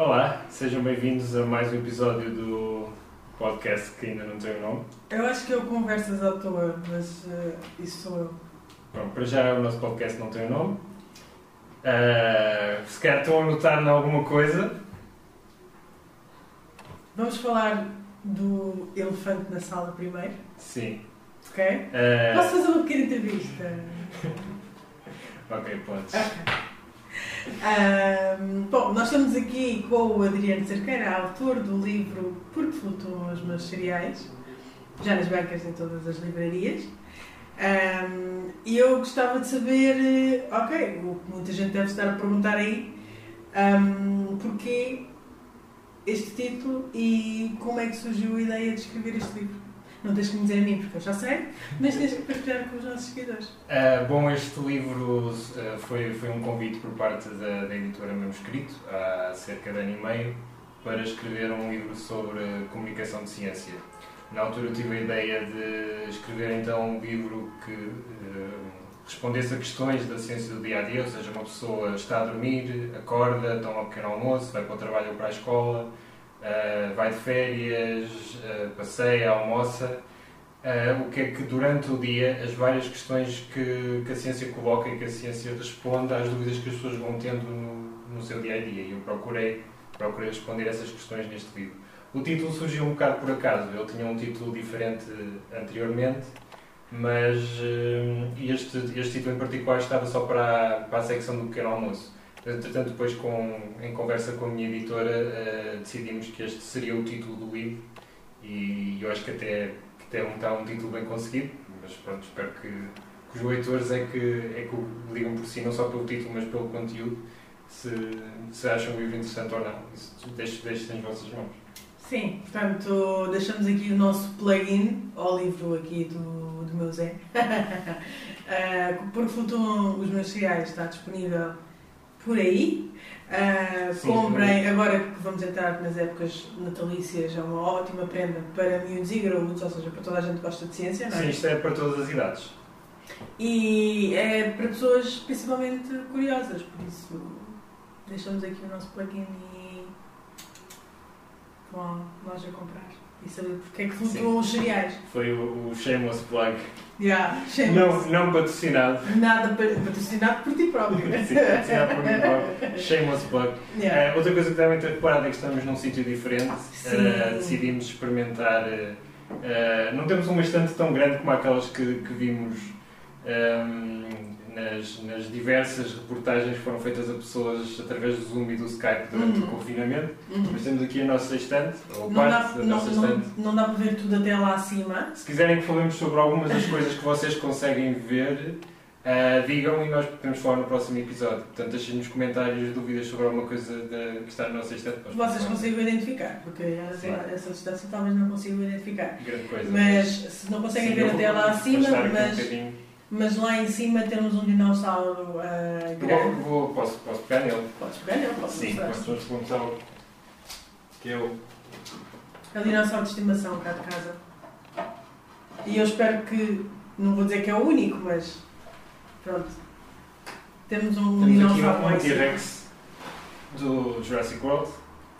Olá, sejam bem-vindos a mais um episódio do podcast que ainda não tem o nome. Eu acho que eu conversas à toa, mas uh, isso sou eu. Bom, para já o nosso podcast não tem o nome. Uh, se calhar estão a notar em alguma coisa. Vamos falar do elefante na sala primeiro, Sim. ok? Uh, Posso fazer uma pequena entrevista? Ok, podes. Bom, nós estamos aqui com o Adriano Cerqueira, autor do livro Porque Flutuam os Meus Cereais, já nas bancas em todas as livrarias. Ahm, E eu gostava de saber, eh, ok, o que muita gente deve estar a perguntar aí, ahm, porquê este título e como é que surgiu a ideia de escrever este livro? Não tens que me dizer a mim, porque eu já sei, mas tens que partilhar com os nossos seguidores. Uh, bom, este livro uh, foi, foi um convite por parte da, da editora Manuscrito, há cerca de ano e meio, para escrever um livro sobre comunicação de ciência. Na altura eu tive a ideia de escrever então um livro que uh, respondesse a questões da ciência do dia a dia, ou seja, uma pessoa está a dormir, acorda, toma um pequeno almoço, vai para o trabalho ou para a escola, Uh, vai de férias, uh, passeia, almoça, uh, o que é que durante o dia as várias questões que, que, a ciência coloca e que a ciência responde às dúvidas que as pessoas vão tendo no, no seu dia a dia. E eu procurei, procurei responder essas questões neste livro. O título surgiu um bocado por acaso, ele tinha um título diferente anteriormente, mas este, este título em particular estava só para a, para a secção do pequeno almoço. Entretanto, depois, com, em conversa com a minha editora, uh, decidimos que este seria o título do livro e eu acho que até, que um, está um título bem conseguido, mas pronto, espero que, que os leitores é que, é que o ligam por si, não só pelo título, mas pelo conteúdo, se, se acham o livro interessante ou não. Isso deixo, deixo nas vossas mãos. Sim, portanto, deixamos aqui o nosso plugin ao livro aqui do, do meu Zé. uh, porque flutuam os meus cereais, está disponível por aí. Uh, Sim, comprem, agora que vamos entrar nas épocas natalícias, é uma ótima prenda para miúdos e graúdos, ou seja, para toda a gente que gosta de ciência, não é? Sim, isto é para todas as idades. E é para pessoas principalmente curiosas, por isso deixamos aqui o nosso plugin e vão à loja comprar e saber porque é que flutuam os cereais. Foi o, o shameless plug. Yeah, não, não patrocinado. Nada patrocinado por ti próprio. Sim, patrocinado por mim próprio. Shameless plug. Yeah. Uh, outra coisa que devem ter reparado é que estamos num sítio diferente. Uh, decidimos experimentar. Uh, não temos uma estante tão grande como aquelas que, que vimos um, nas, nas, diversas reportagens que foram feitas a pessoas através do Zoom e do Skype durante Uhum. o confinamento. Uhum. Mas temos aqui a nossa estante, ou Não parte dá, da não, nossa não, estante. não dá para ver tudo até lá acima. Se quiserem que falemos sobre algumas das coisas que vocês conseguem ver, uh, digam e nós podemos falar no próximo episódio. Portanto, deixem nos comentários dúvidas sobre alguma coisa que está na nossa estante. Vocês consigam identificar, porque essa, essa distância talvez não consigam identificar. Grande coisa. Mas se não conseguem ver até lá acima, aqui um mas, lá em cima temos um dinossauro Vou, grande. vou, posso, posso pegar nele? Podes pegar nele, posso Sim, posso um dinossauro. Que é o. É o dinossauro de estimação cá de casa. E eu espero que, não vou dizer que é o único, mas pronto. Temos um Temos aqui dinossauro um, lá um. T-Rex do Jurassic World.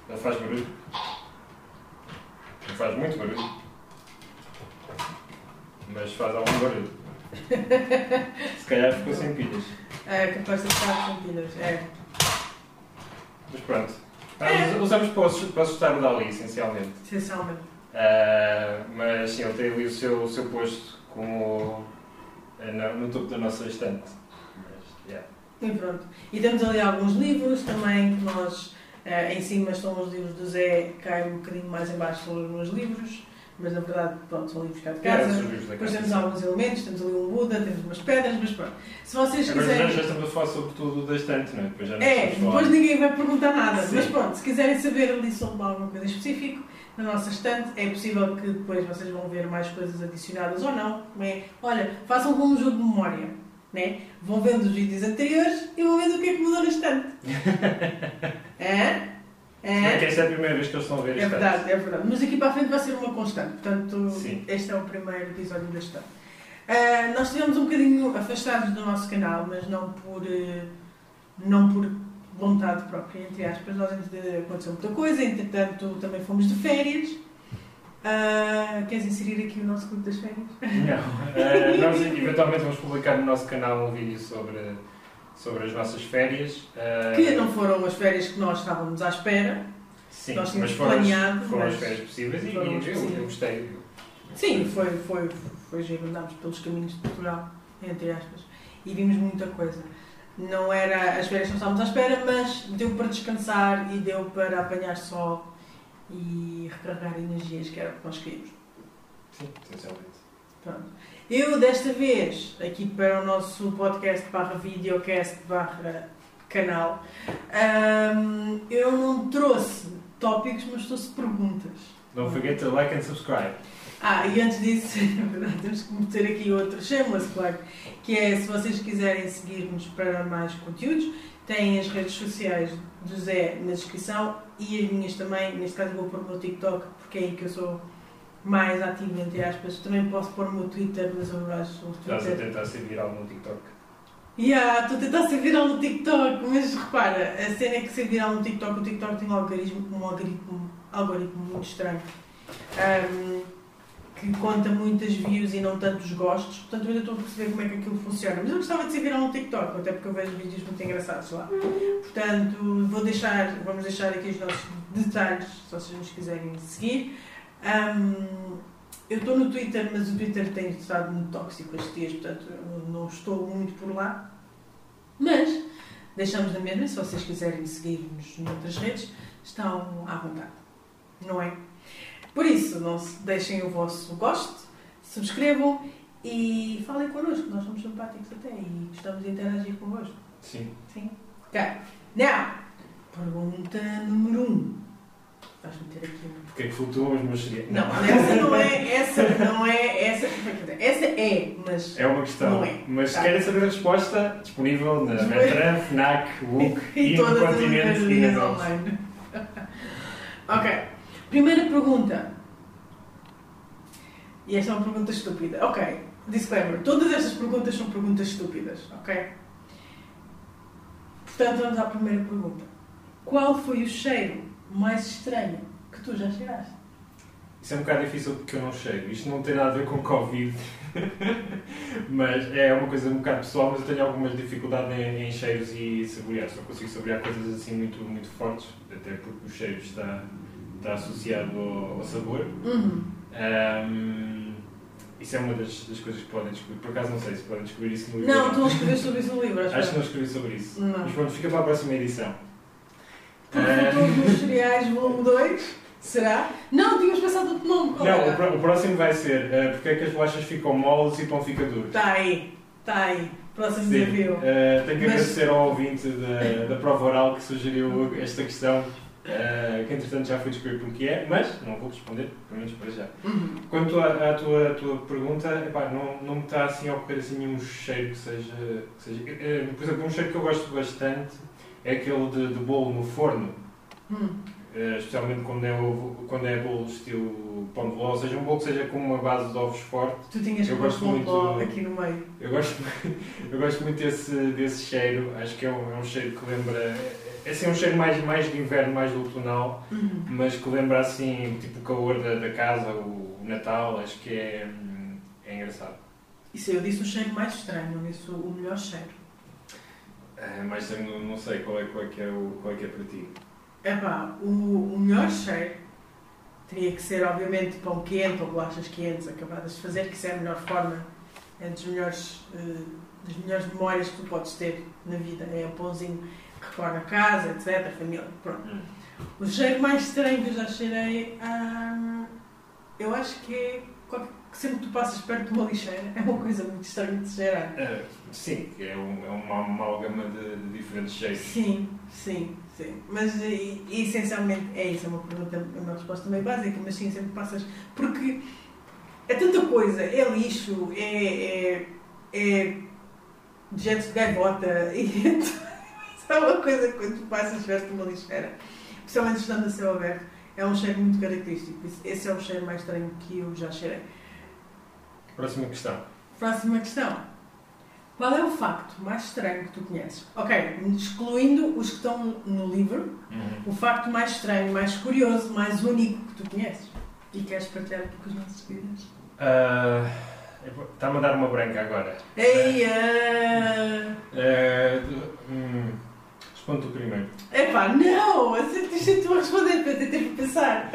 Ele faz barulho. Não faz muito barulho. Mas faz algum barulho. Se calhar ficou sem pilhas. É capaz de estar com pilhas. É. Mas pronto. Ah, us- Usamos para assustar- o Dali, essencialmente. Essencialmente. Ah, mas sim, ele tem ali o seu, o seu posto como no, no topo da nossa estante. Mas, yeah. E pronto. E temos ali alguns livros também que nós. eh, em cima estão os livros do Zé, cai um bocadinho mais em baixo são os meus livros, mas na verdade pronto, são livros cá de casa. Depois temos alguns elementos, temos ali um Buda, temos umas pedras, mas pronto. Se vocês Agora já, quiserem. já estamos a falar sobre tudo da estante, não é? Depois já não É, a falar. depois ninguém vai perguntar nada. Sim. Mas pronto, se quiserem saber ali sobre alguma coisa específica, na nossa estante, é possível que depois vocês vão ver mais coisas adicionadas ou não. não é? Olha, façam como um jogo de memória. Né? Vão vendo os vídeos anteriores e vão vendo o que é que mudou na estante. é? Se bem que esta é a primeira vez que eles estão a ver É verdade, é verdade. Mas aqui para a frente vai ser uma constante. Portanto, Sim. este é o primeiro episódio da estante. Ah, nós estivemos um bocadinho afastados do nosso canal, mas não por, eh, não por vontade própria, entre aspas. Nós aconteceu muita coisa, entretanto também fomos de férias. Uh, queres inserir aqui o nosso grupo das férias? Não. Uh, nós eventualmente vamos publicar no nosso canal um vídeo sobre, sobre as nossas férias. Uh, que não foram as férias que nós estávamos à espera. Sim, nós mas foram, planeado, foram mas as férias possíveis e, eu, eu, gostei. Sim, foi, foi, foi giro. Andámos pelos caminhos de Portugal, entre aspas, e vimos muita coisa. Não era as férias que nós estávamos à espera, mas deu para descansar e deu para apanhar sol e recarregar energias, que era o que nós queríamos. Sim, essencialmente. Pronto. Eu, desta vez, aqui para o nosso podcast barra videocast barra canal, um, eu não trouxe tópicos, mas trouxe perguntas. Don't forget to like and subscribe. Ah, e antes disso, temos que meter aqui outro shameless plug, que é se vocês quiserem seguir-nos para mais conteúdos, têm as redes sociais do Zé na descrição e as minhas também. Neste caso vou pôr o meu TikTok, porque é aí que eu sou mais ativo, entre aspas. Também posso pôr o meu Twitter, mas eu acho o Twitter... Estás a tentar ser viral no TikTok? Yeah, estou a tentar ser viral no TikTok, mas repara, a cena é que ser viral no TikTok, o TikTok tem um algoritmo, um algoritmo, algoritmo muito estranho. Um, que conta muitas views e não tantos gostos, portanto eu ainda estou a perceber como é que aquilo funciona. Mas eu gostava de ser viral no TikTok, até porque eu vejo vídeos muito engraçados lá. Portanto, vou deixar, vamos deixar aqui os nossos detalhes, se vocês nos quiserem seguir. Um, eu estou no Twitter, mas o Twitter tem estado muito tóxico estes dias, portanto eu não estou muito por lá. Mas deixamos na mesma, se vocês quiserem seguir-nos noutras redes, estão à vontade. Não é? Por isso, não deixem o vosso gosto, subscrevam e falem connosco, nós somos simpáticos até e gostamos de interagir convosco. Sim. Sim. Ok. Now, pergunta número 1. Um. Vais meter aqui um. Porquê é que flutuam as mocharias? Não, essa não é, essa não é, essa, essa é, mas É uma questão. Não é. Mas tá. querem saber a resposta, disponível na Metran, FNAC, WUC e, e no continente e online. ok. Primeira pergunta. E esta é uma pergunta estúpida. Ok, disclaimer. Todas estas perguntas são perguntas estúpidas, ok? Portanto, vamos à primeira pergunta. Qual foi o cheiro mais estranho que tu já cheiraste? Isso é um bocado difícil porque eu não cheiro. Isto não tem nada a ver com Covid. mas é uma coisa um bocado pessoal, mas eu tenho algumas dificuldades em, em cheiros e saborear. Só consigo saborear coisas assim muito, muito fortes, até porque o cheiro está está associado ao, ao sabor. Uhum. Um, isso é uma das, das, coisas que podem descobrir. Por acaso não sei se podem descobrir isso no livro. Não, tu não escreves sobre isso no livro. Acho, acho que não escrevi sobre isso. Não. Mas pronto, fica para a próxima edição. Por futuro dos cereais, volume 2? Será? Não, tínhamos pensado outro nome. Qual não, o, o, próximo vai ser uh, porque é que as bolachas ficam moles e o pão fica duro. Está aí, está aí. Próximo Sim. desafio. Uh, tenho que Mas... agradecer ao ouvinte da, da prova oral que sugeriu esta questão. Uh, que entretanto já fui descobrir porque é, mas não vou responder, pelo menos para já. Uhum. Quanto à, à, tua, tua pergunta, epá, não, não me está assim a ocorrer assim nenhum cheiro que seja. Que seja uh, por exemplo, um cheiro que eu gosto bastante é aquele de, de bolo no forno. Uhum. Uh, especialmente quando é, ovo, quando é bolo estilo pão de ló, ou seja, um bolo que seja com uma base de ovos forte. Tu tinhas eu gosto muito ló aqui no meio. Eu gosto, eu gosto muito desse, desse cheiro, acho que é um, é um cheiro que lembra é assim um cheiro mais, mais de inverno, mais outonal, uhum. mas que lembra assim tipo o calor da, da casa, o, Natal, acho que é, hum, é engraçado. Isso eu disse o cheiro mais estranho, não disse o melhor cheiro. É, mas eu não, não sei qual é, qual, é que é o, qual é que é para ti. É pá, o, o melhor cheiro teria que ser obviamente pão quente ou bolachas quentes acabadas de fazer, que isso é a melhor forma, é das melhores, uh, das melhores memórias que tu podes ter na vida, é o pãozinho recorda a casa, etc., a família. Pronto. Hum. O cheiro mais estranho que eu já cheirei, hum, eu acho que é que sempre que tu passas perto de uma lixeira, é uma coisa muito estranha de cheirar. É, sim, é, um, é uma amálgama de, de, diferentes cheiros. Sim, sim, sim. Mas e, essencialmente é isso, é uma pergunta, é uma resposta meio básica, mas sim, sempre passas. Porque é tanta coisa, é lixo, é, é, é dejetos de gaivota, e é uma coisa que quando tu passas perto de uma lixeira, principalmente estando a céu aberto, é um cheiro muito característico. Esse é o cheiro mais estranho que eu já cheirei. Próxima questão. Próxima questão. Qual é o facto mais estranho que tu conheces? Ok, excluindo os que estão no livro, Uhum. o facto mais estranho, mais curioso, mais único que tu conheces. E queres partilhar com os nossos seguidores? Ah, Está-me a dar uma branca agora. Ei, ah, Ah, hum, responde tu primeiro. Epá, não! Assim, Deixa tu a responder para eu ter tempo de pensar.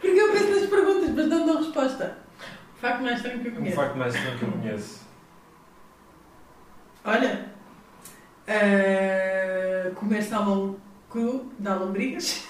Porque eu penso nas perguntas, mas não dou resposta. O facto mais estranho que eu conheço. facto mais estranho que eu conheço. Olha, ah, comer salmão cru dá lombrigas.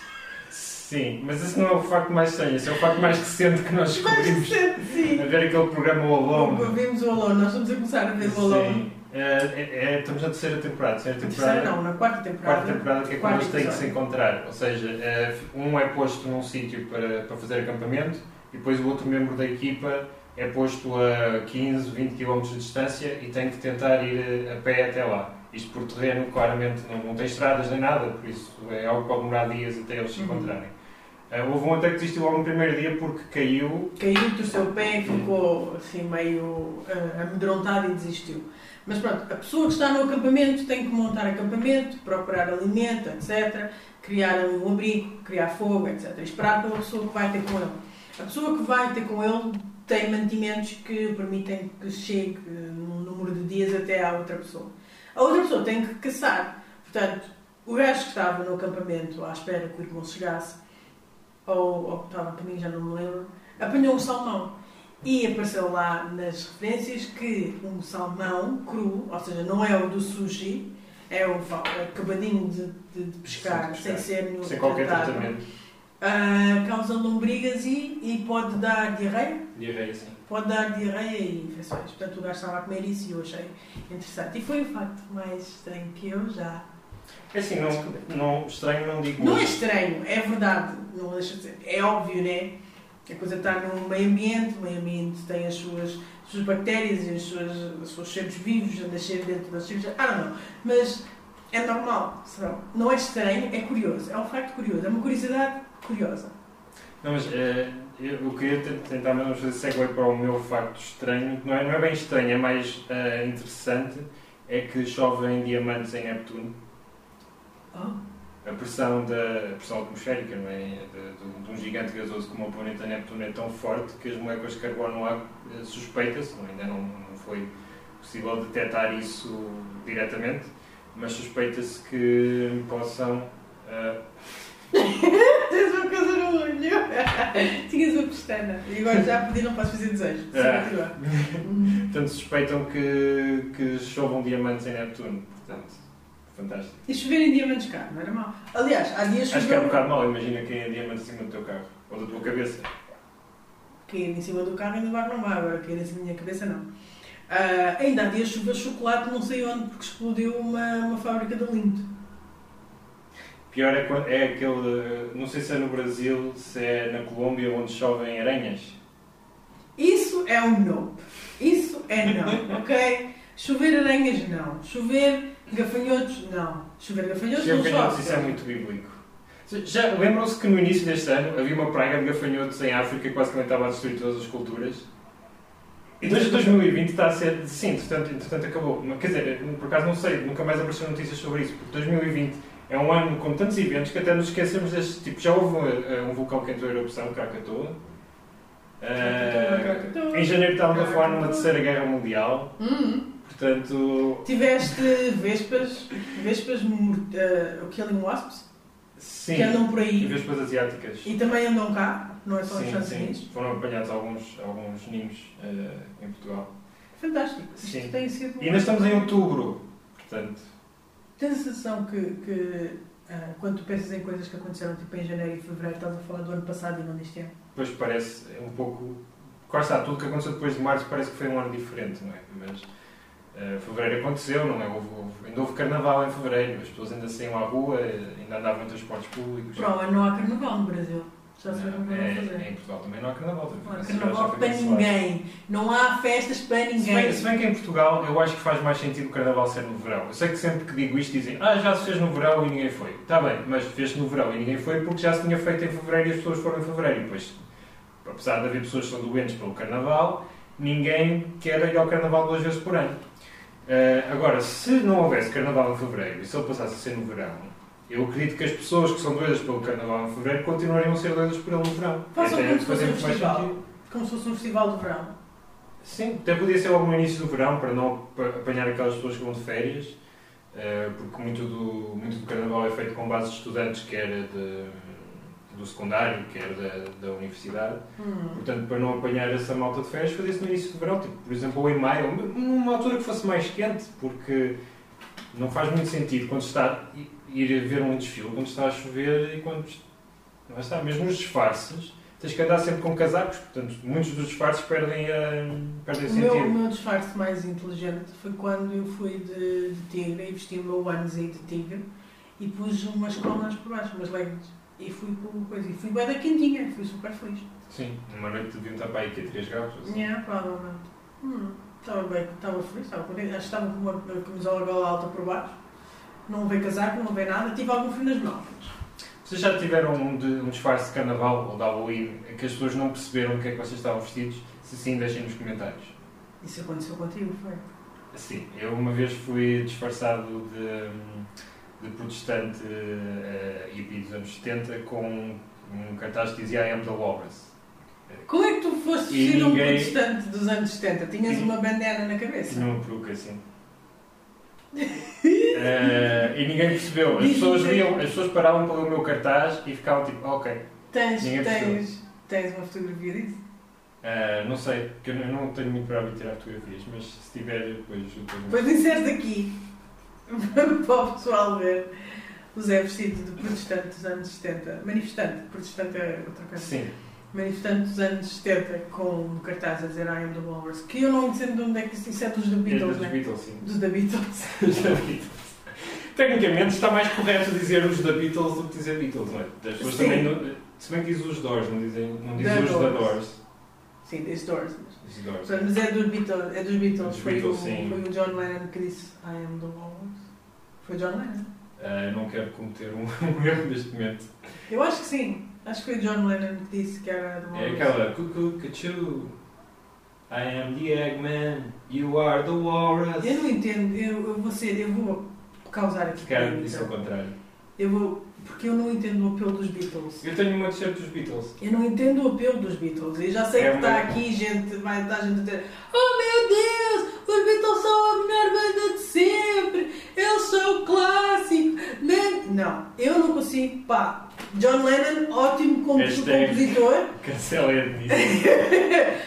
Sim, mas esse não é o facto mais estranho, esse é o facto mais recente que nós Mais descobrimos. recente, sim. A ver aquele programa O Alone. Vimos o Alone, nós estamos a começar a ver o Alone. Sim. É, é- é- estamos na terceira temporada. Terceira temporada. terceira não, na quarta temporada. Quarta temporada que é quando eles têm que se encontrar. Ou seja, eh, um é posto num sítio para, para fazer acampamento e depois o outro membro da equipa é posto a 15, 20 km de distância e tem que tentar ir a pé até lá. Isto por terreno, claramente, não, não tem estradas nem nada, por isso é algo que pode demorar dias até eles se Uhum. encontrarem. Houve um até que desistiu logo no primeiro dia porque caiu. Caiu-te o seu pé ficou assim meio ah, amedrontado e desistiu. Mas pronto, a pessoa que está no acampamento tem que montar acampamento, procurar alimento, etc. Criar um abrigo, criar fogo, etc. Esperar pela pessoa que vai ter com ele. A pessoa que vai ter com ele tem mantimentos que permitem que chegue num número de dias até à outra pessoa. A outra pessoa tem que caçar. Portanto, o gajo que estava no acampamento à espera que o irmão chegasse, ou, ou que estava caminho, já não me lembro, apanhou um salmão. E apareceu lá nas referências que um salmão cru, ou seja, não é o do sushi, é o acabadinho de, de- de pescar, sem pescar. ser nenhum Sem qualquer tratado. tratamento. Ah, causa lombrigas e, e pode dar diarreia. Diarreia, sim. Pode dar diarreia e infecções. Portanto, o gajo estava a comer isso e eu achei interessante. E foi o facto mais estranho que eu já. É assim, não, não, estranho não digo. Não é estranho, é verdade. Não deixa de ser. É óbvio, né? A coisa está no meio ambiente, o meio ambiente tem as suas, as suas bactérias e as suas, os seus seres vivos a nascer dentro das seres. Ah, não, não. Mas é normal. Será? Não é estranho, é curioso. É um facto curioso. É uma curiosidade curiosa. Não, mas eh, eu, queria te- tentar mesmo fazer segue para o meu facto estranho, não é, não é bem estranho, é mais eh, interessante, é que chovem diamantes em Neptuno. A pressão, da, a pressão atmosférica não é? de, de, um gigante gasoso como o planeta Neptuno é tão forte que as moléculas de carbono lá eh, suspeita-se, não- ainda não, não foi possível detectar isso diretamente, mas suspeita-se que possam eh, Tens uma coisa no olho. Tinhas uma pestana. E agora já pedi, não posso fazer desejos. É. Portanto, suspeitam que, que chovam diamantes em Neptuno. Portanto, fantástico. E chover em diamantes cá, não era mau. Aliás, há dias Acho que é um choveu bocado mau. Imagina quem é diamantes em cima do teu carro. Ou da tua cabeça. cair em cima do carro ainda vai não vai, agora cair em cima da minha cabeça não. Ah, ainda há dias choveu chocolate não sei onde porque explodiu uma, uma fábrica de lindo. Pior é, é aquele... Não sei se é no Brasil, se é na Colômbia, onde chovem aranhas. Isso é um nope. Isso é não, ok? Chover aranhas não. Chover gafanhotos não. Chover gafanhotos não Gafanhotos, chove. isso é muito bíblico. Já lembram-se que no início deste ano havia uma praga de gafanhotos em África que basicamente estava a destruir todas as culturas? E desde 2020 está a ser. Sim, entretanto, entretanto acabou. Quer dizer, por acaso não sei, nunca mais apareceram notícias sobre isso, porque 2020 é um ano com tantos eventos que até nos esquecemos deste. Tipo, já houve eh, um vulcão que entrou em erupção, Krakatoa. Eh, em janeiro estávamos a falar numa terceira guerra mundial, Hum. portanto. Tiveste vespas, vespas, uh, o Killing Wasps, Sim, que andam por e aí vespas asiáticas. e também andam cá, não é só Sim, Estados sim. Unidos. Foram apanhados alguns, alguns ninhos eh, em Portugal. Fantástico. Isto Sim. tem sido. E ainda estamos em outubro, portanto. Tens a sensação que, que ah, quando tu pensas em coisas que aconteceram tipo em janeiro e fevereiro, estás a falar do ano passado e não deste ano? Depois parece um pouco. Está, tudo que aconteceu depois de março parece que foi um ano diferente, não é? Mas eh, fevereiro aconteceu, não é? Houve, houve- ainda houve carnaval em fevereiro, as pessoas ainda saíam à rua, eh, ainda andavam em transportes públicos. O ano não há carnaval no Brasil. Já Não, é, fazer. é, em Portugal também não há carnaval. Não há carnaval para ninguém. Não há festas para Se bem, ninguém. se bem que em Portugal eu acho que faz mais sentido o carnaval ser no verão. Eu sei que sempre que digo isto dizem ah, já se fez no verão e ninguém foi. Está bem, mas fez-se no verão e ninguém foi porque já se tinha feito em fevereiro e as pessoas foram em fevereiro. E depois, apesar de haver pessoas que são doentes pelo carnaval, ninguém quer ir ao carnaval duas vezes por ano. Uh, agora, se não houvesse carnaval em fevereiro e se ele passasse a ser no verão, eu acredito que as pessoas que são doidas pelo carnaval em fevereiro continuariam a ser doidas por ele no verão. Façam Até como se fosse um festival. sentido. Como se fosse um festival de verão. Sim, até podia ser logo no início do verão para não pa- apanhar aquelas pessoas que vão de férias, eh, porque muito do, muito do carnaval é feito com base de estudantes, quer de, do secundário, quer da, da universidade. Hum. Portanto, para não apanhar essa malta de férias, fazia-se no início do verão, tipo, por exemplo, ou em maio, numa altura que fosse mais quente, porque não faz muito sentido quando está ir ver um desfile, quando está a chover e quando não está, mesmo os disfarces, tens que andar sempre com casacos, portanto, muitos dos disfarces perdem, a, perdem O meu, o sentido. meu disfarce mais inteligente foi quando eu fui de, de tigre e vesti o meu onesie de tigre e pus umas colunas por baixo, umas leggings. E fui com coisa. E fui bem da quentinha, fui super feliz. Sim, numa noite deviam estar para aí que três gatos. Assim. Yeah, provavelmente. Hum, estava bem, estava feliz, estava contente. Acho que estava com uma camisola gola alta por baixo. Não veio casaco, não veio nada. Tive algum frio nas mãos. Vocês já tiveram um, de, um disfarce de carnaval ou de Halloween em que as pessoas não perceberam o que é que vocês estavam vestidos? Se sim, deixem nos comentários. Isso aconteceu contigo, foi? Sim, eu uma vez fui disfarçado de, de protestante uh, hippie dos anos 70 com um cartaz que dizia I am the Walrus. Como é que tu foste E vestido um ninguém- protestante dos anos 70? Tinhas E- uma bandana na cabeça? Tinha uma peruca assim. Eh, e ninguém percebeu. As pessoas, viam, as pessoas paravam pelo meu cartaz e ficavam tipo, ok. Tens, Ninguém tens, tens uma fotografia disso? Eh, não sei, porque eu não tenho muito para tirar fotografias, mas se tiver, depois tenho. Depois inseres aqui para o pessoal ver o Zé vestido de protestante dos anos 70. Manifestante, protestante é outra coisa. Sim, Manifestante dos anos 70 com cartaz a dizer I am the Walrus. Que eu não entendo de onde é que isso isso é dos The é Beatles, dos né? Beatles, sim. Dos The Beatles. Os da Beatles. Tecnicamente está mais correto dizer os da Beatles do que dizer Beatles, não é? As pessoas também não, se bem que diz os Doors, não dizem, não dizem The os Doors. Doors. Sim, The Doors. Os Doors. Mas é dos Beatles, é dos Beatles. Dos foi, Beatles, o, sim. foi o John Lennon que disse I am the Walrus. Foi John Lennon. Ah, não quero cometer um, um erro neste momento. Eu acho que sim. Acho que foi John Lennon que disse que era do É aquela cuckoo, cachu. I am the Eggman, you are the Walrus. Eu não entendo, eu, eu vou ser, eu vou causar aqui polémica. isso ao contrário. Eu vou, porque eu não entendo o apelo dos Beatles. Eu tenho uma t-shirt dos Beatles. Eu não entendo o apelo dos Beatles. E já sei É que está aqui gente, vai estar gente a dizer Oh meu Deus, os Beatles são a melhor banda de sempre, eles são o clássico. Não, eu não consigo, pá. John Lennon, ótimo como Hashtag. compositor. Cancelem a Denise.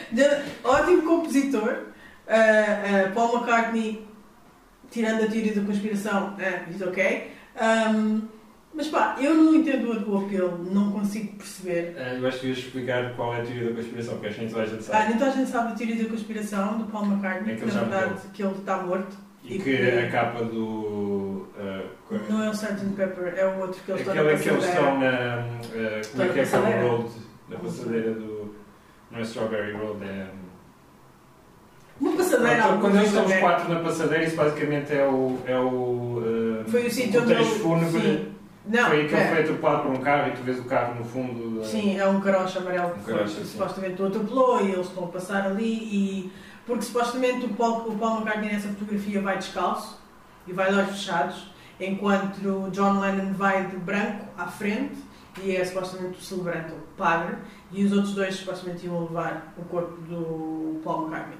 De- Ótimo compositor. Uh, uh, Paul McCartney, tirando a teoria da conspiração, uh, diz ok. Um, mas pá, eu não entendo o, o apelo, não consigo perceber. Ah, eu acho que ia explicar qual é a teoria da conspiração, porque acho que nem toda a gente Ah, sabe. então a gente sabe a teoria da conspiração do Paul McCartney, É que que na verdade que ele está morto. E que a capa do. co- Não é o Sgt. Pepper, é o outro que eles estão na Aquele que eles estão na. ah, como é que é aquela road? Na passadeira do. Não é Strawberry Road, é. Uma passadeira. Alguma quando eles estão os quatro na passadeira, isso basicamente é o. É o ah, Foi o sítio onde cortejo ele- fúnebre. Não, foi aí que é. foi atropelado por um carro e tu vês o carro no fundo. da- Sim, é um carocha amarelo que Um foi, carocha, supostamente o atropelou e eles estão a passar ali e porque supostamente o Paul, o Paul McCartney nessa fotografia vai descalço e vai de olhos fechados, enquanto o John Lennon vai de branco à frente e é supostamente o celebrante, o padre, e os outros dois supostamente iam levar o corpo do Paul McCartney.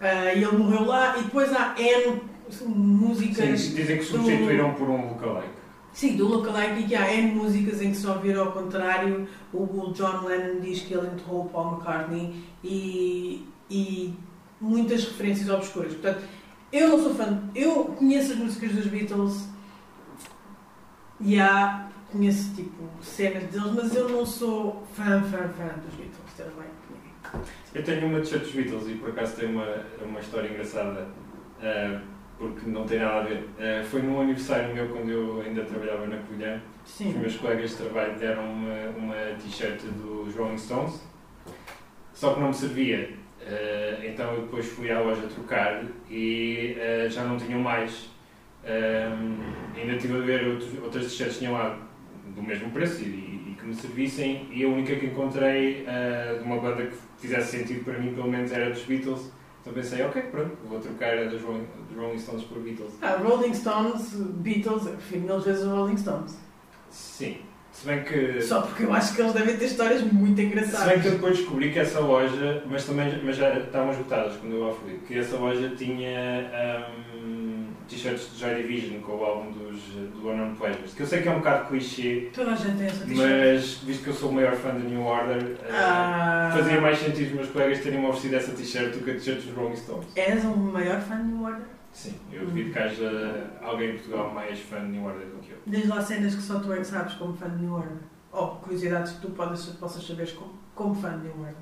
Ah, e ele morreu lá e depois há N músicas Sim, dizem que do- substituíram por um lookalike. Sim, do lookalike que há N músicas em que se ouvir ao contrário, o, John Lennon diz que ele enterrou o Paul McCartney e, e muitas referências obscuras. Portanto, eu não sou fã, eu conheço as músicas dos Beatles e há, conheço tipo cenas deles, mas eu não sou fã, fã, fã dos Beatles, comigo. Eu tenho uma t-shirt dos Beatles e por acaso tem uma, uma história engraçada, ah, porque não tem nada a ver. Ah, foi num aniversário meu quando eu ainda trabalhava na Covilhã. Os Sim. meus colegas de trabalho deram uma, uma t-shirt dos Rolling Stones, só que não me servia. Ah, então eu depois fui à loja trocar e ah, já não tinham mais. Ah, ainda estive a ver outros, outras t-shirts, tinham lá do mesmo preço e, e que me servissem, e a única que encontrei uh, de uma banda que fizesse sentido para mim, pelo menos, era dos Beatles. Então pensei, ok, pronto, vou trocar a dos Rolling, Stones por Beatles. Ah, Rolling Stones, Beatles, eu prefiro mil vezes os Rolling Stones. Sim. Se bem que. Só porque eu acho que eles devem ter histórias muito engraçadas. Se bem que eu depois descobri que essa loja, mas também mas já estavam esgotadas quando eu lá fui, que essa loja tinha um, t-shirts de Joy Division com o álbum dos, do Unknown Pleasures, que eu sei que é um bocado clichê, Toda a gente tem essa t-shirt. mas visto que eu sou o maior fã da New Order, uh, Ah. fazia mais sentido os meus colegas terem-me oferecido essa t-shirt do que a t-shirt dos Rolling Stones. És um maior fã de New Order? Sim, eu duvido que haja alguém em Portugal mais fã de New Order do que eu. Diz lá cenas que só tu é que sabes como fã de New Order. Ou curiosidades que tu podes, possas saber como, como fã de New Order.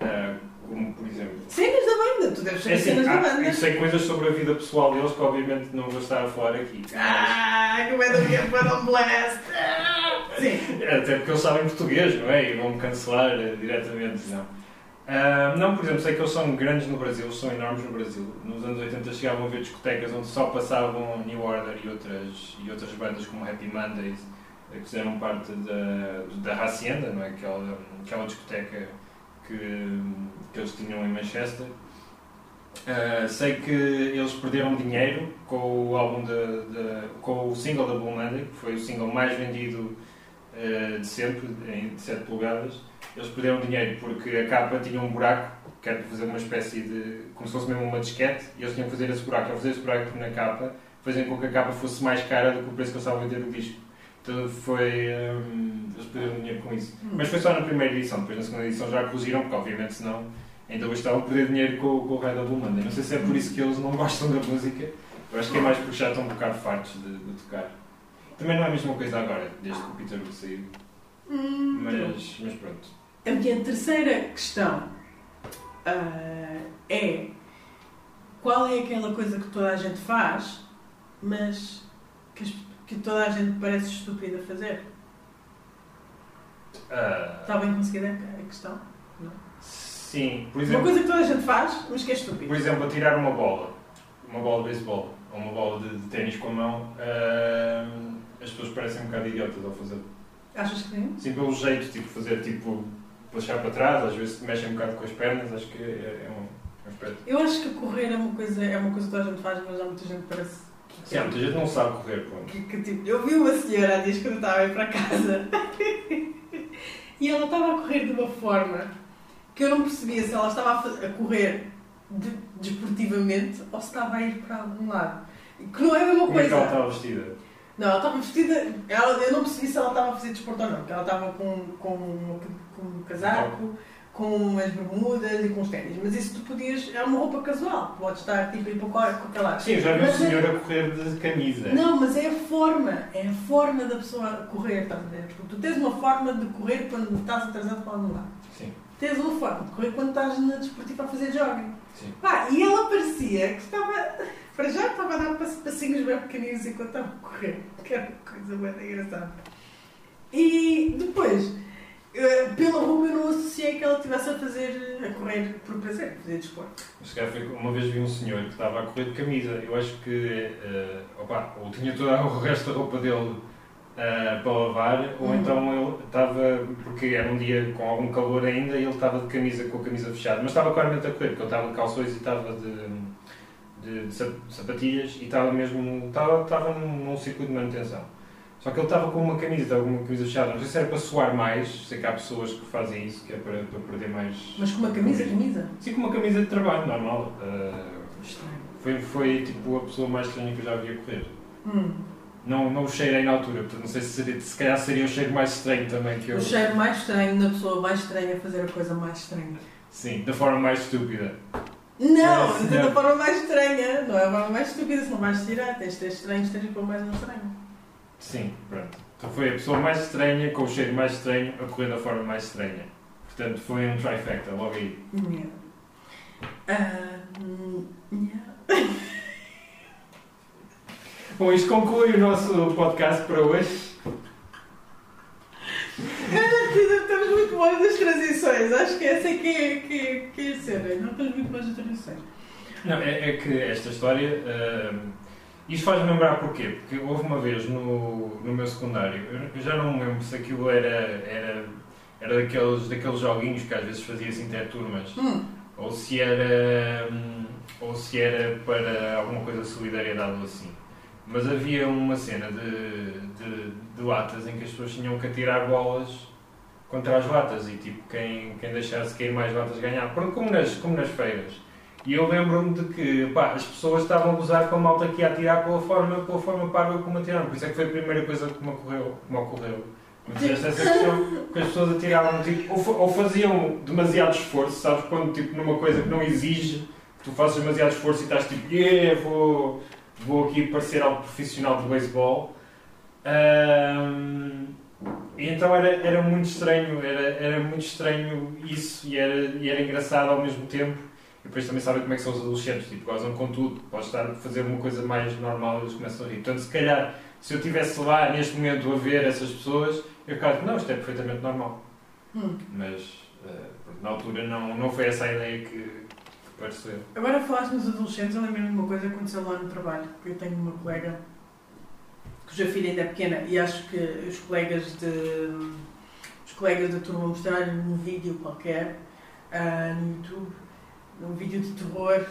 Uh, como por exemplo. Cenas da banda! Tu deves saber É assim, cenas da banda. eu sei coisas sobre a vida pessoal deles que obviamente não vou estar a falar aqui. Ah, como é da minha on blast! Ah, Sim. Até porque eles sabem português, não é? E vão-me cancelar eh, diretamente, não. Ah, não, por exemplo, sei que eles são grandes no Brasil, são enormes no Brasil. Nos anos 80 chegavam a ver discotecas onde só passavam New Order e outras, e outras bandas como Happy Mondays, eh, que fizeram parte da, da Hacienda, não é? Aquela, aquela discoteca que, que eles tinham em Manchester. Ah, sei que eles perderam dinheiro com o álbum de, de- com o single da Blue Monday, que foi o single mais vendido ah, de sempre, em 7 polegadas. Eles perderam dinheiro porque a capa tinha um buraco, que era fazer uma espécie de. como se fosse mesmo uma disquete, e eles tinham que fazer esse buraco. Ao fazer esse buraco na capa, faziam com que a capa fosse mais cara do que o preço que eles estavam a vender o disco. Então foi. hum, eles perderam dinheiro com isso. Mas foi só na primeira edição, depois na segunda edição já corrigiram, porque obviamente senão ainda hoje estavam a perder dinheiro com, com o Red Bull Monday. Não sei se é por isso que eles não gostam da música, eu acho que é mais porque já estão um bocado fartos de, de tocar. Também não é a mesma coisa agora, desde que o Peter Wood saiu, Hum, mas, mas pronto. A minha terceira questão ah, é qual é aquela coisa que toda a gente faz, mas que, as- que toda a gente parece estúpida a fazer? Ah, Está bem conseguida a questão? sim, por Uma exemplo, coisa que toda a gente faz, mas que é estúpida. por exemplo, atirar uma bola, uma bola de beisebol, ou uma bola de, de ténis com a mão, ah, as pessoas parecem um bocado idiotas ao fazer. Achas que sim? Sim, pelo jeito, tipo, fazer tipo, puxar para trás, às vezes mexem um bocado com as pernas, acho que é, é um, é um aspecto. Eu acho que correr é uma coisa, é uma coisa que toda a gente faz, mas há muita gente que parece. Sim, muita gente não sabe correr, pronto. Que, que, tipo, eu vi uma senhora há dias quando eu estava a ir para casa e ela estava a correr de uma forma que eu não percebia se ela estava a, fa- a correr de- desportivamente ou se estava a ir para algum lado. Que não é a mesma Como é que ela coisa. estava vestida? Não, ela estava vestida. Ela, eu não percebi se ela estava a fazer desporto ou não. Porque ela estava com, com, com um casaco, com umas bermudas e com os ténis. Mas isso tu podias. É uma roupa casual. Podes estar tipo a ir para o- com aquela. Sim, eu já vi Mas é- senhor a correr de camisa. Não, mas é a forma, é a forma da pessoa correr, estás a ver? Porque tu tens uma forma de correr quando estás atrasado para algum lado. Sim, Tens uma forma de correr quando estás na desportiva a fazer jogging. sim. Pá, e ela parecia que estava, para já estava a dar pass- passinhos bem pequeninos enquanto estava a correr, que era uma coisa bem engraçada. E depois, eh, pela roupa eu não associei que ela estivesse a fazer, a correr por prazer, fazer desporto. Mas, cara, foi- uma vez vi um senhor que estava a correr de camisa. Eu acho que, eh, opa, ou tinha todo o resto da roupa dele eh, para lavar, ou Uhum. então ele estava, porque era um dia com algum calor ainda, e ele estava de camisa, com a camisa fechada. Mas estava claramente a correr, porque ele estava de calções e estava de, de, de sap- sapatilhas e estava mesmo, estava, estava num, num circuito de manutenção. Só que ele estava com uma camisa, estava com uma camisa fechada. Não sei se era para suar mais, sei que há pessoas que fazem isso, que é para, para perder mais... Mas com uma camisa, camisa? Sim, com uma camisa de trabalho, normal. Uh, Estranho. foi, foi tipo a pessoa mais estranha que eu já vi a correr. Hum. Não, não o cheirei na altura, portanto não sei se, seria, se calhar seria o cheiro mais estranho também que eu. O cheiro mais estranho na pessoa mais estranha a fazer a coisa mais estranha. Sim, da forma mais estúpida. Não, É, da forma mais estranha. Não é a forma mais estúpida, se não vais tirar. Tens de ter estranhos, tens de pôr mais um estranho. Sim, pronto. Então foi a pessoa mais estranha, com o cheiro mais estranho, a correr da forma mais estranha. Portanto foi um trifecta, logo aí. Yeah. Ah, hum, yeah. Bom, isto conclui o nosso podcast para hoje. Estamos muito bons nas transições. Acho que essa é que é, que é, que é a cena. Não estamos muito bons nas transições. Não, é, é que esta história, ahm, Isto faz-me lembrar porquê? Porque houve uma vez no, no meu secundário, eu já não me lembro se aquilo era, era, era daqueles, daqueles joguinhos que às vezes fazia-se interturmas, Hum. ou se era hum, ou se era para alguma coisa de solidariedade ou assim. Mas havia uma cena de, de, de latas em que as pessoas tinham que atirar bolas contra as latas e tipo quem, quem deixasse cair mais latas ganhava. Como nas, como nas feiras. E eu lembro-me de que pá, as pessoas estavam a gozar com a malta que ia atirar pela forma, pela forma parva como atiraram. Por isso é que foi a primeira coisa que me ocorreu. Que me ocorreu. Essa questão que as pessoas atiravam tipo, ou, ou faziam demasiado esforço, sabes? Quando tipo numa coisa que não exige, tu fazes demasiado esforço e estás tipo, yeah, vou, vou aqui parecer algo profissional de beisebol. Ahm, e então era, era muito estranho, era, era muito estranho isso e era, e era engraçado ao mesmo tempo. Depois também sabem como é que são os adolescentes, tipo, gozam com tudo. Podes estar a fazer uma coisa mais normal e eles começam a rir. Portanto, se calhar, se eu estivesse lá neste momento a ver essas pessoas, eu ficava, não, isto é perfeitamente normal. Hum. Mas pronto, na altura não, não foi essa a ideia que, que pareceu. Agora falaste nos adolescentes, eu lembro-me de uma coisa que aconteceu lá no trabalho. Eu tenho uma colega cuja filha ainda é pequena e acho que os colegas de os colegas da turma mostraram num vídeo qualquer ah, no YouTube, num vídeo de terror,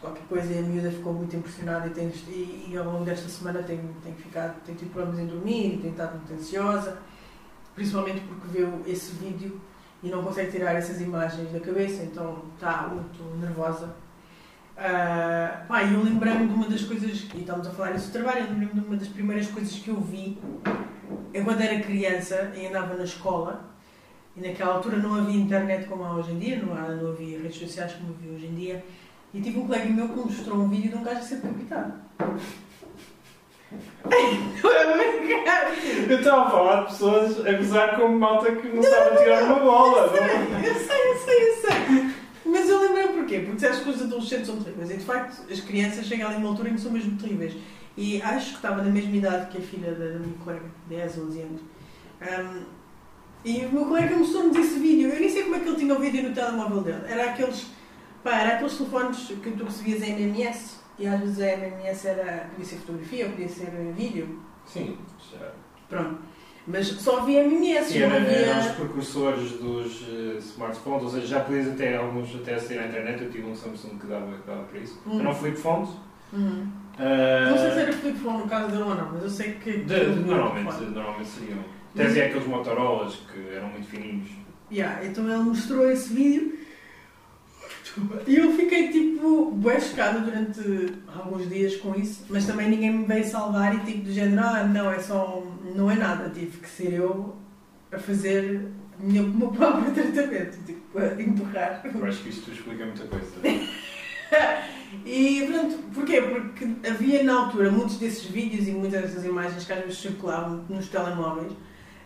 qualquer coisa, e a miúda ficou muito impressionada e, tem, e, e ao longo desta semana tem, tem, ficado, tem tido problemas em dormir, tem estado muito ansiosa, principalmente porque viu esse vídeo e não consegue tirar essas imagens da cabeça, então está muito nervosa. Ah, pá, eu lembrei-me de uma das coisas, e estamos a falar isso trabalho, eu lembrei-me de uma das primeiras coisas que eu vi eu quando era criança e andava na escola, e naquela altura não havia internet como há hoje em dia, não, há, não havia redes sociais como havia hoje em dia, e tive um colega meu que mostrou um vídeo de um gajo a ser decapitado. Eu estava a falar de pessoas a gozar como malta que não sabe tirar uma bola. Eu sei, eu sei, eu sei. Mas eu lembrei porquê? Porque disseste que os adolescentes são terríveis. E de facto, as crianças chegam ali uma altura em que são mesmo terríveis. E acho que estava na mesma idade que a filha da minha colega, 10, 11 anos. Ahm, e o meu colega mostrou-nos esse vídeo. Eu nem sei como é que ele tinha o vídeo no telemóvel dele. Era aqueles, pá, era aqueles telefones que tu recebias em MMS. E às vezes a MMS era, podia ser fotografia, podia ser vídeo. Sim, já. Pronto. Mas só havia MMS, Sim, não era, eram os havia. precursores dos eh, smartphones, ou seja, já podias até alguns até aceder à internet. Eu tive um Samsung que dava, que dava para isso. Hum. Eram flip phones. Uhum. Ah, Não sei se era flip phone no caso dele ou não, mas eu sei que. de- normalmente, normalmente seriam. Até havia aqueles Motorolas que eram muito fininhos. Yeah, então ele mostrou esse vídeo e eu fiquei tipo bué chocada durante alguns dias com isso, mas também ninguém me veio salvar e tipo do género, ah não, é só. um- não é nada, tive que ser eu a fazer o meu, meu próprio tratamento, tipo, a empurrar. Eu acho que isto explica muita coisa. E pronto, porquê? Porque havia na altura muitos desses vídeos e muitas dessas imagens que às vezes circulavam nos telemóveis,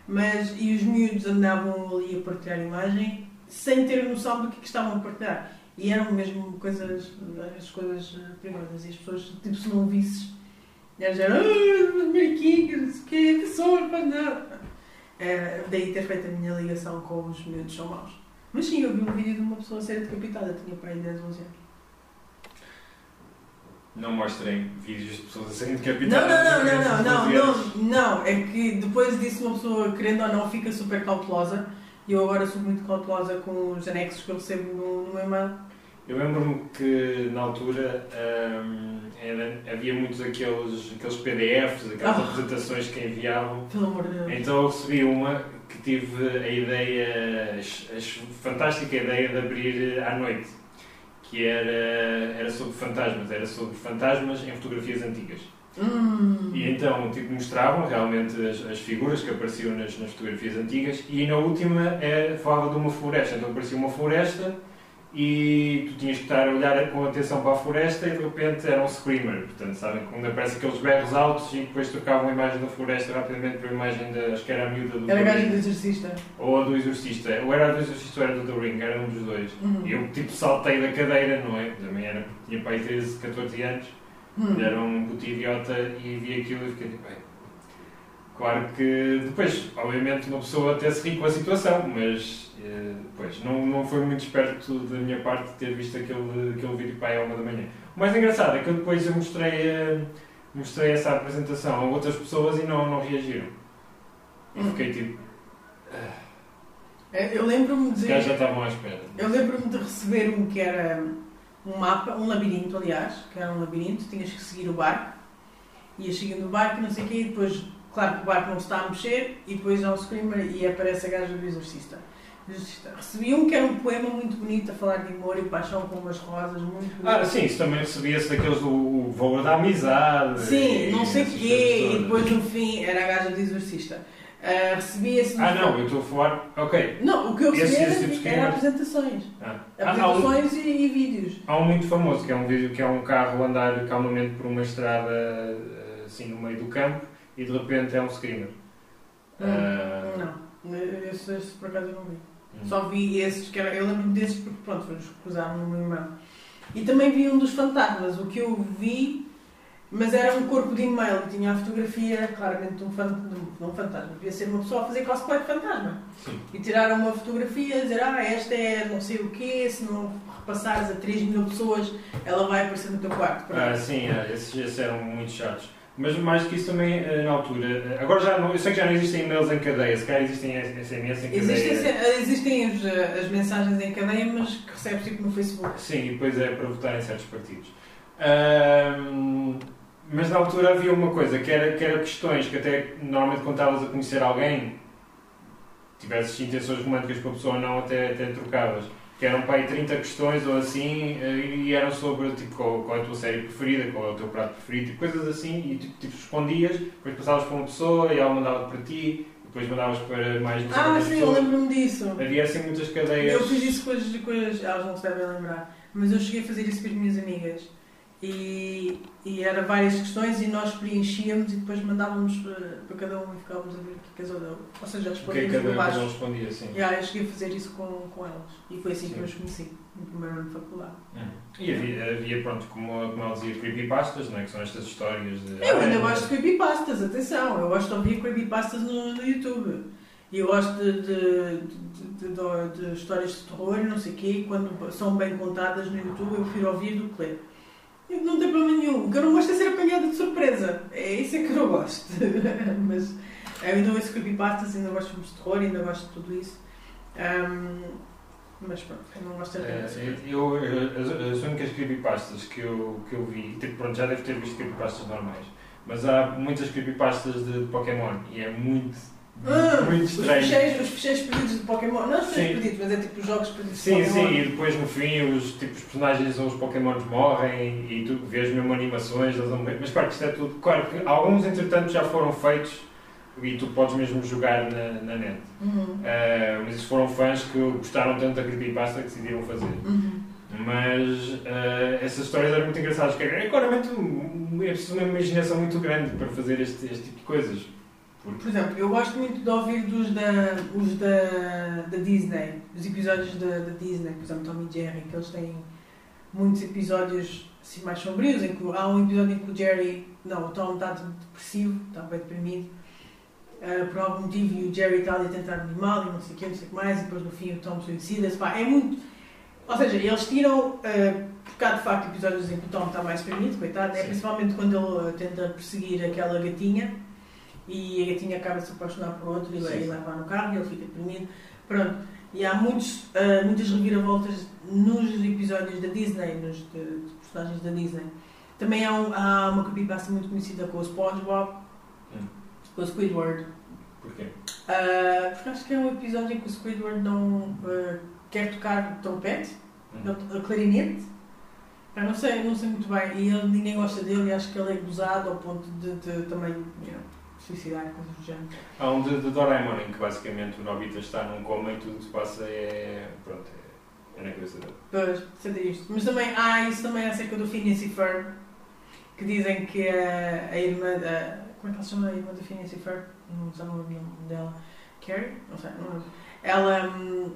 mas e os miúdos andavam ali a partilhar imagem sem ter noção do que, é que estavam a partilhar. E eram mesmo coisas, as coisas eh, perigosas. E as pessoas, tipo, se não visses, elas eram, ah, quê, que sou, faz nada. Eh, daí ter feito a minha ligação com os miúdos são maus. Mas sim, eu vi um vídeo de uma pessoa a ser decapitada, tinha para aí 10, 11 anos. Não mostrem vídeos de pessoas a serem decapitadas. não, não, não, não, não, não, não, é que depois disso uma pessoa, querendo ou não, fica super cautelosa e eu agora sou muito cautelosa com os anexos que eu recebo no, no meu e-mail. Eu lembro-me que na altura hum, era- havia muitos aqueles, aqueles PDFs, aquelas Ah. apresentações que enviavam. Pelo amor de Deus. Então eu recebi uma que tive a ideia, a, a fantástica ideia de abrir à noite, que era, era sobre fantasmas, era sobre fantasmas em fotografias antigas. Hum. E então tipo, mostravam realmente as, as figuras que apareciam nas, nas fotografias antigas e na última é, falava de uma floresta. Então aparecia uma floresta e tu tinhas que estar a olhar com atenção para a floresta e de repente era um screamer. Portanto, sabem quando aparecem aqueles berros altos e depois trocavam a imagem da floresta rapidamente para a imagem da. acho que era a miúda do Era The gajo Ring. de exorcista. Ou a do exorcista. Ou era a do exorcista ou era do The Ring, era um dos dois. Hum. E eu tipo saltei da cadeira, não é? Também era, tinha pai 13, 14 anos. Hum. Era um puto idiota e vi aquilo e fiquei tipo. Claro que depois, obviamente, uma pessoa até se ri com a situação, mas eh, pois, não, não foi muito esperto da minha parte ter visto aquele, aquele vídeo para à uma da manhã. O mais engraçado é que eu depois eu mostrei, a- mostrei essa apresentação a outras pessoas e não, não reagiram. E Hum. fiquei tipo, É, Eu lembro-me de. gajos já estavam à espera. Eu lembro-me de receber um que era um mapa, um labirinto, aliás, que era um labirinto, tinhas que seguir o barco, ias seguindo o barco e não sei o quê, e depois, claro que o barco não se está a mexer, e depois há um screamer e aparece a gaja do exorcista. Exorcista. Recebi um que era um poema muito bonito a falar de amor e paixão com umas rosas, muito bonito. Ah, sim, isso também recebia-se daqueles do valor da amizade. Sim, e não sei o quê, e depois no fim era a gaja do exorcista. Ah, recebi esse Ah, não, eu estou a falar. Ok. Não, o que eu recebi Esse- era, tipo era apresentações. Ah. Ah, há, um, Apresentações e, e vídeos. há um muito famoso que é um vídeo que é um carro andar calmamente por uma estrada assim no meio do campo e de repente é um screamer. Ah, Não, esse, esse por acaso eu não vi. hum. Só vi esses, que era, eu lembro-me desses porque pronto, foi os que cruzaram no meu irmão. E também vi um dos fantasmas, o que eu vi, mas era um corpo de e-mail, tinha a fotografia claramente de um, fan, de um, fantasma. Devia ser uma pessoa a fazer cosplay de fantasma. Sim. E tiraram uma fotografia a dizer, ah, esta é não sei o quê, se não repassares a 3 mil pessoas, ela vai aparecer no teu quarto. Pronto. Ah, sim, ah, esses, esses eram muito chatos. Mas mais que isso também, eh, na altura, eh, agora já não, eu sei que já não existem e-mails em cadeia, se calhar existem SMS em cadeia. Existem, se- existem os, eh, as mensagens em cadeia, mas que recebes tipo no Facebook. Sim, e depois é para votar em certos partidos. Ahm, mas na altura havia uma coisa, que era, que era questões que até normalmente quando estavas a conhecer alguém, tivesses intenções românticas com a pessoa ou não, até, até trocavas. Que eram para aí 30 questões ou assim, eh, e eram sobre tipo, qual, qual é a tua série preferida, qual é o teu prato preferido, tipo, coisas assim, e tipo, tipo, respondias, depois passavas para uma pessoa e ela mandava para ti, depois mandavas para mais não sei Ah, sim, eu pessoas. lembro-me disso. Havia assim muitas cadeias. Eu fiz isso com as, com as. Elas não se devem lembrar. Mas eu cheguei a fazer isso com as minhas amigas. E, e era várias questões e nós preenchíamos e depois mandávamos eh, para cada um e ficávamos a ver o que casou dele. Ou seja, O que respondíamos que por cada cada um respondia, assim. Yeah, eu cheguei a fazer isso com, com elas. E foi assim que Sim. eu as conheci, no primeiro ano de faculdade. Hum. E havia, havia, pronto, como, como ela dizia, creepypastas, não é? que são estas histórias de. Eu ainda Ah, gosto de creepypastas, atenção, eu gosto de ouvir creepypastas no, no YouTube. E eu gosto de, de, de, de- histórias de terror e não sei o quê, e quando são bem contadas no YouTube eu prefiro ouvir do que ler. Não tem problema nenhum. O que eu não gosto é ser apanhada de surpresa. É isso é que eu não gosto. Mas eu ainda ouço creepypastas, ainda gosto de filmes de terror, ainda gosto de tudo isso. Ahm, mas pronto, eu não gosto de apanhada de surpresa. É, eu, eu- as, as únicas creepypastas que eu, que eu vi, tipo, pronto, já devo ter visto creepypastas normais, mas há muitas creepypastas de Pokémon e é muito, Ah, muito os estranho. os ficheiros perdidos de Pokémon. Não os ficheiros Sim. perdidos, mas é tipo os jogos perdidos de Sim, Pokémon. sim, e depois no fim os, tipo, os personagens ou os Pokémons morrem e tu vês mesmo animações, eles vão. Mas claro que isto é tudo. Claro que alguns entretanto já foram feitos e tu podes mesmo jogar na, na net. Uhum. Uh, mas foram fãs que gostaram tanto da creepypasta que decidiram fazer. Uhum. Mas uh, essas histórias eram muito engraçadas. porque É claramente é preciso uma imaginação muito grande para fazer este, este tipo de coisas. Por exemplo, eu gosto muito de ouvir dos da, os da, da Disney, os episódios da, da Disney, por exemplo, Tom e Jerry, que eles têm muitos episódios assim, mais sombrios, em que há um episódio em que o Jerry, não, o Tom está depressivo, está bem deprimido, ah, por algum motivo, e o Jerry está ali a tentar animal e não sei o que, não sei o que mais, e depois no fim o Tom suicida-se, é muito... Ou seja, eles tiram, ah, porque há de facto episódios em que o Tom está mais deprimido, coitado, né? Sim. principalmente quando ele ah, tenta perseguir aquela gatinha, e a gatinha acaba de se apaixonar por outro e ele leva no carro e ele fica deprimido. Pronto. E há muitos, ah, muitas reviravoltas nos episódios da Disney, nos de, de personagens da Disney. Também há, um, há uma creepypasta muito conhecida com o SpongeBob, Hum. com o Squidward. Porquê? Ah, porque acho que é um episódio em que o Squidward não ah, quer tocar trompete, Hum. ele- clarinete. Ah, não sei, não sei muito bem. E ele, ninguém gosta dele e acho que ele é gozado ao ponto de, de também you know, suicidar, coisas do género. Há um de, de Doraemon em que basicamente o Nobita está num coma e tudo o que se passa é. Pronto, é, é na cabeça dele. Pois, sei isto. Mas também há isso também acerca do Phineas e Ferb, que dizem que a, a irmã da. Como é que ela se chama a irmã do Phineas e Ferb? Não sei o nome dela. Carrie? Não sei, não lembro. Ela. hum,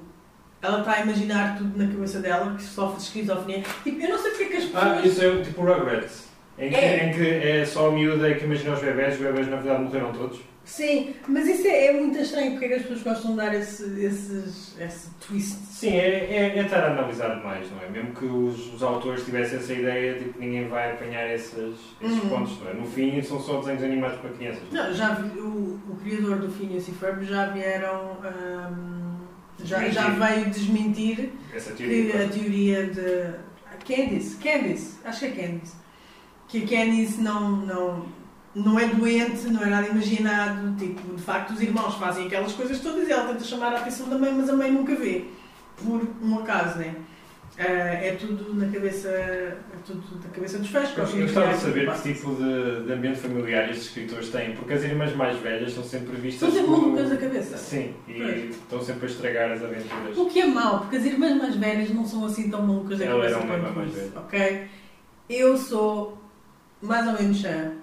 ela está a imaginar tudo na cabeça dela, que sofre de esquizofrenia. Tipo, eu não sei porque é que as pessoas. Ah, isso é tipo Rugrats. Em que, É. em que é só a miúda que imagina os bebés, os bebés na verdade morreram todos. Sim, mas isso é, é muito estranho porque é que as pessoas gostam de dar esse, esses, esse twist. Sim, é, é, é estar a analisar demais, não é? Mesmo que os, os autores tivessem essa ideia, tipo, ninguém vai apanhar esses, esses Uhum. pontos, não é? No fim, são só desenhos animados para crianças. Não, já vi, o, o criador do Phineas e Ferb já vieram. hum, já, já veio desmentir Essa que teoria. a teoria de. Candice, Candice, acho que é Candice. Que a Candice não, não, não é doente, não é nada imaginado. Tipo, de facto, os irmãos fazem aquelas coisas todas e ela tenta chamar a atenção da mãe, mas a mãe nunca vê. Por um acaso, né? Ah, é tudo na cabeça. É tudo da cabeça dos fãs. Eu eu gostava de saber que tipo de, de ambiente familiar estes escritores têm, porque as irmãs mais velhas são sempre vistas São sempre como- malucas da cabeça. Sim, e Pois. estão sempre a estragar as aventuras. O que é mau, porque as irmãs mais velhas não são assim tão malucas da Ela cabeça era uma irmã mais velha. ok? Eu sou mais ou menos chã.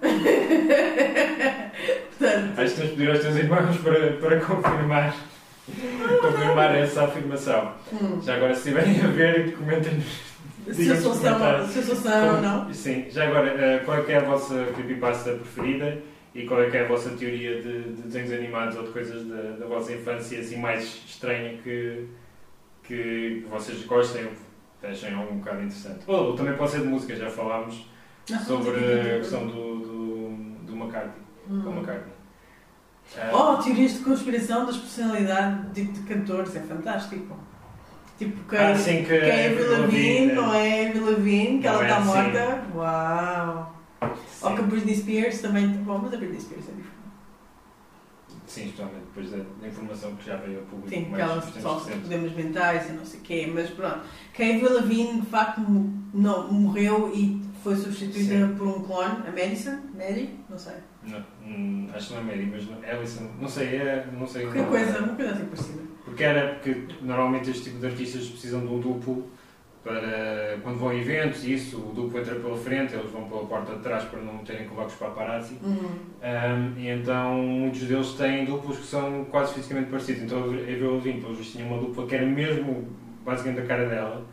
Portanto, Acho que tens de pedir aos teus irmãos para, para confirmar, confirmar essa afirmação. hum, Já agora, se estiverem a ver, comentem-nos. se eu sou sã sã ou não. Sim, já agora, eh, qual é que é a vossa creepypasta preferida e qual é que é a vossa teoria de, de desenhos animados ou de coisas da, da vossa infância assim mais estranha que, que vocês gostem ou achem algum bocado interessante? Ou, ou também pode ser de música, já falámos sobre a questão do, do, do McCartney. Hum. Com McCartney. Oh, teorias de conspiração das personalidades de, de cantores, é fantástico. Tipo, quem, ah, sim, que quem é Avril Lavigne, não é? é Avril Lavigne, que ela é está assim. morta. Uau! Ou que a Britney Spears também. Bom, mas a Britney Spears é diferente. Sim, especialmente depois da, informação que já veio ao público Sim, mais sofre de recentes. problemas mentais e não sei o quê, mas pronto. Que a Avril Lavigne de facto não, morreu e foi substituída Sim. por um clone, a Madison? Mary? Não sei. Não, hum, acho que não é Mary, mas Alison, não sei, é, não sei. Qualquer coisa, uma coisa assim parecida. Porque era porque normalmente este tipo de artistas precisam de um duplo para quando vão a eventos e isso, o duplo entra pela frente, eles vão pela porta de trás para não terem que paparazzi. Uhum. Um, e então muitos deles têm duplos que são quase fisicamente parecidos. Então a Avril Lavigne, pelos vistos, tinha uma dupla que era mesmo basicamente a cara dela.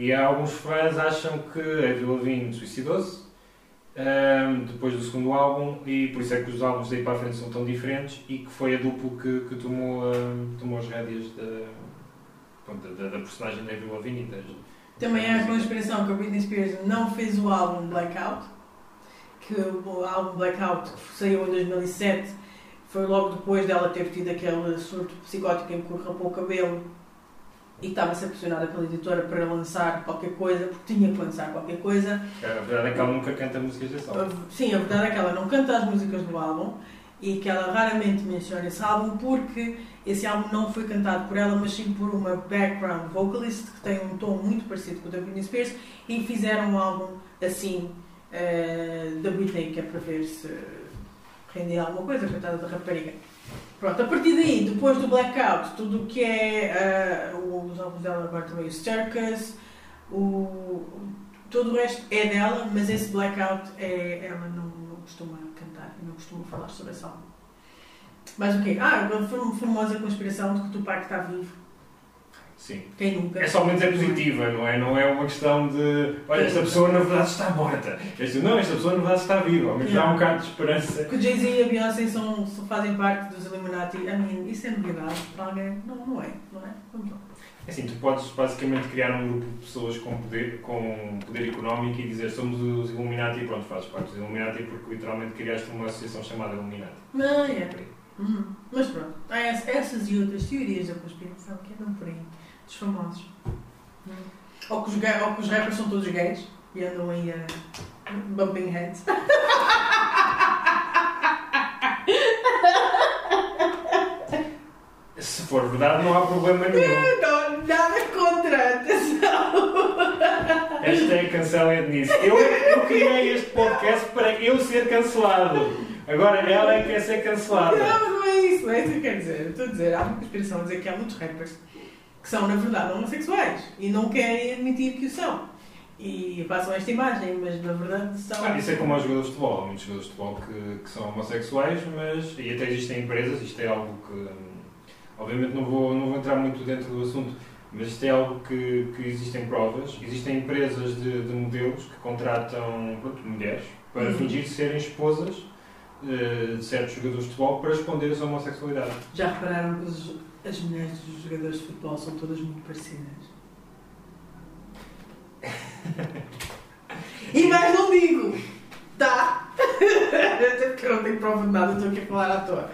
E alguns fãs acham que a Avril Lavigne suicidou-se um, depois do segundo álbum e por isso é que os álbuns daí para a frente são tão diferentes e que foi a duplo que, que tomou, um, tomou as rédeas da, da, da personagem da Avril Lavigne. e das- Também há a conspiração que a Britney Spears não fez o álbum Blackout, que o álbum Blackout que saiu em 2007 foi logo depois dela ter tido aquele surto psicótico em que rapou o cabelo e estava a ser pressionada pela editora para lançar qualquer coisa, porque tinha que lançar qualquer coisa. A verdade é que ela nunca canta músicas desse álbum. Sim, a verdade é que ela não canta as músicas do álbum e que ela raramente menciona esse álbum porque esse álbum não foi cantado por ela, mas sim por uma background vocalist que tem um tom muito parecido com o da Britney Spears e fizeram um álbum assim eh, da Britney, que é para ver se rendia alguma coisa, coitada da rapariga. Pronto, a partir daí, depois do Blackout, tudo o que é eh, os álbuns dela agora também, o Circus, o, todo o resto é dela, mas esse Blackout é, ela não, não costuma cantar não costuma falar sobre esse álbum. Mas o quê? Ah, a fam- famosa conspiração de que o Tupac está vivo. Sim. Quem nunca? É só menos é positiva, não é? Não é uma questão de olha, esta pessoa na verdade está morta. Este, não, esta pessoa na verdade está viva. Ao menos dá um bocado de esperança. Que o Jay-Z e a Beyoncé são, fazem parte dos Illuminati. I mean, isso é novidade para alguém? Não, não é, não é? Vamos lá. É Assim, tu podes basicamente criar um grupo de pessoas com poder, com poder económico e dizer somos os Illuminati e pronto, fazes parte dos Illuminati porque literalmente criaste uma associação chamada Illuminati. Não, é. Uhum. Mas pronto, há ess- essas e outras teorias da conspiração que andam por aí, dos famosos. Hum. Ou, que os ou que os rappers são todos gays e andam aí a bumping heads. Se for verdade, não há problema nenhum. Não, nada contra, atenção! Hashtag cancelem nisso. Eu, eu criei este podcast para eu ser cancelado. Agora ela é que quer ser cancelada. Não, não é isso, não é isso que eu quero dizer. Eu estou a dizer, há uma conspiração a dizer que há muitos rappers que são, na verdade, homossexuais e não querem admitir que o são. E passam esta imagem, mas na verdade são. Ah, isso é como aos jogadores de futebol. Há muitos jogadores de futebol que, que são homossexuais, mas. E até existem empresas, isto é algo que. Obviamente não vou, não vou entrar muito dentro do assunto, mas isto é algo que, que existem provas. Existem empresas de, de modelos que contratam pronto, mulheres para Uhum. fingir serem esposas eh, de certos jogadores de futebol para esconder a sua homossexualidade. Já repararam que os- as mulheres dos jogadores de futebol são todas muito parecidas? e mais não digo! Tá? Até porque eu não tenho prova de nada, estou aqui a falar à toa.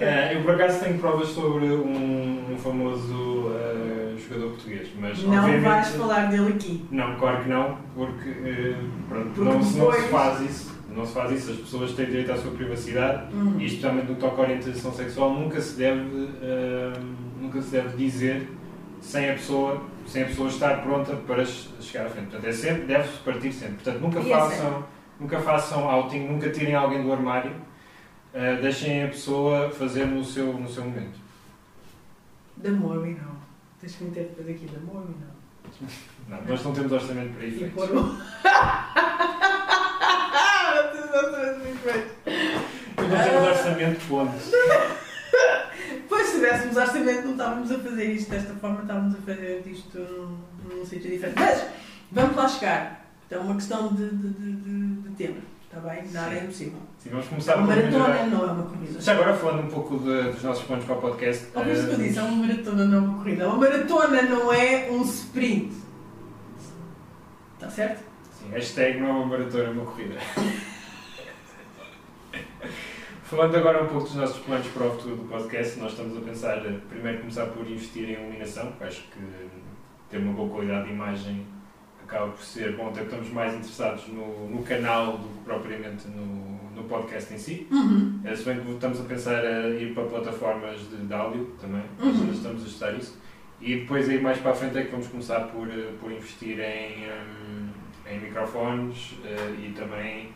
Eh, eu por acaso tenho provas sobre um, um famoso eh, jogador português, mas Não obviamente. vais falar dele aqui. Não, claro que não, porque, eh, pronto, Porque não, se- não se depois- faz isso. Não se faz isso, as pessoas têm direito à sua privacidade Hum. e especialmente no que toca à orientação sexual nunca se deve, eh, nunca se deve dizer sem a pessoa, sem a pessoa estar pronta para che- chegar à frente. Portanto, é sempre, deve-se partir sempre. Portanto, nunca E é façam, nunca façam outing, nunca tirem alguém do armário, eh, deixem a pessoa fazer no seu, no seu momento. Da Morby não. Deixa-me ter depois aqui da Morby não. Não, nós não temos orçamento para E efeitos. pôr um. Não tens exatamente muito bem. Nós não temos orçamento, ponto. Pois, se tivéssemos orçamento, não estávamos a fazer isto desta forma, estávamos a fazer isto num, num sítio diferente. Mas, vamos lá chegar. Então, é uma questão de, de, de, de- tema, está bem? Nada é impossível. Sim, vamos É começar uma por melhorar. maratona, não é uma corrida. Já agora falando um pouco de- dos nossos planos para o podcast. Ouviu isso que eu eh, disse? É uma maratona, não é uma corrida. Uma maratona não é um sprint. Está certo? Sim, hashtag não é uma maratona, é uma corrida. Falando agora um pouco dos nossos planos para o futuro do podcast, nós estamos a pensar eh, primeiro começar por investir em iluminação, porque acho que ter uma boa qualidade de imagem acaba por ser bom, até porque estamos mais interessados no, no canal do que propriamente no, no podcast em si. Uhum. Eh, Se bem que estamos a pensar a ir para plataformas de, de áudio também, Uhum. estamos a estudar isso. E depois aí mais para a frente é que vamos começar por, eh, por investir em, em microfones e também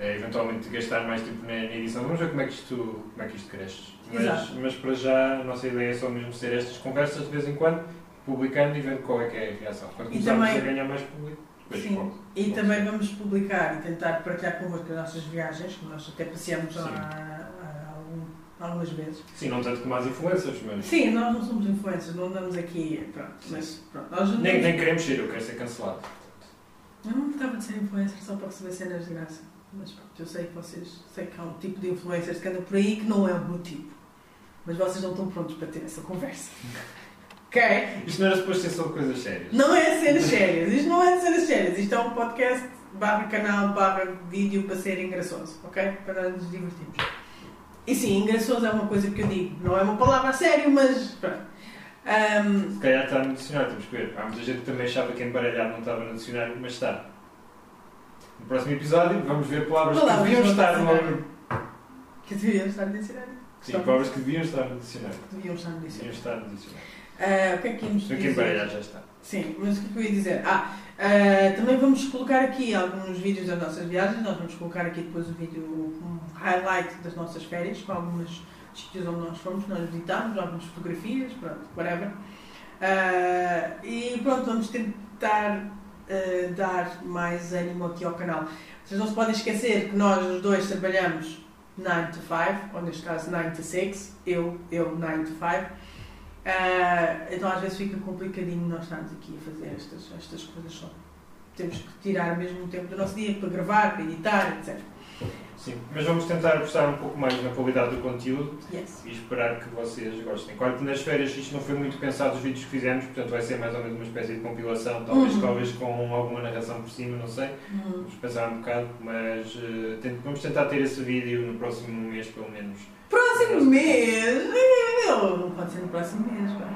eh, eventualmente gastar mais tempo na, na edição. Vamos ver como é que isto, como é que isto cresce. Mas, mas para já a nossa ideia é só mesmo ser estas conversas de vez em quando, publicando e vendo qual é que é a reação. Quando E começarmos também- a ganhar mais público, Sim. pode. E pode também ser. vamos publicar e tentar partilhar convosco as nossas viagens, que nós até passeamos há, há algum- algumas vezes. Sim, não tanto como as influencers, mas Sim, nós não somos influencers, não andamos aqui. Pronto, mas pronto. Nós nem, nem queremos ser, eu quero ser cancelado. Eu não gostava de ser influencer só para receber cenas de graça. Mas pronto, eu sei que vocês. Sei que há um tipo de influencers que andam por aí que não é o meu tipo. Mas vocês não estão prontos para ter essa conversa. Ok? Isto não era suposto ser sobre coisas sérias. Não é de cenas sérias. Isto não é de cenas sérias. Isto é um podcast barra canal barra vídeo para ser engraçoso. Ok? Para nos divertirmos. E sim, engraçoso é uma coisa que eu digo. Não é uma palavra a sério, mas pronto. Ahm, Se calhar está no dicionário, temos que ver. Há muita gente que também achava que embaralhado não estava no dicionário, mas está. No próximo episódio vamos ver palavras, que deviam estar no dicionário. que deviam estar no dicionário. Sim, palavras que deviam estar no dicionário. Deviam estar no Deviam dicionário. estar no dicionário. Ah, o que é que íamos dizer? embaralhado já está. Sim, mas o que é que eu ia dizer? Ah, ah, também vamos colocar aqui alguns vídeos das nossas viagens. Nós vamos colocar aqui depois o vídeo, um highlight das nossas férias, com alguns sítios onde nós fomos, nós visitámos, algumas fotografias, pronto, whatever. Ah, e pronto, vamos tentar ah, dar mais ânimo aqui ao canal. Vocês não se podem esquecer que nós os dois trabalhamos 9 to 5, ou neste caso 9 to 6, eu, eu 9 to 5. Ah, então às vezes fica complicadinho nós estarmos aqui a fazer estas, estas coisas só. Temos que tirar mesmo o tempo do nosso dia para gravar, para editar, etc. Sim, mas vamos tentar apostar um pouco mais na qualidade do conteúdo Yes. e esperar que vocês gostem. Claro que nas férias isto não foi muito pensado os vídeos que fizemos, portanto vai ser mais ou menos uma espécie de compilação, talvez, Uhum. talvez com alguma narração por cima, não sei. Hum. Vamos pensar um bocado, mas eh, tent- vamos tentar ter esse vídeo no próximo mês, pelo menos. Próximo mês! Meu, Não pode ser no próximo mês, pá.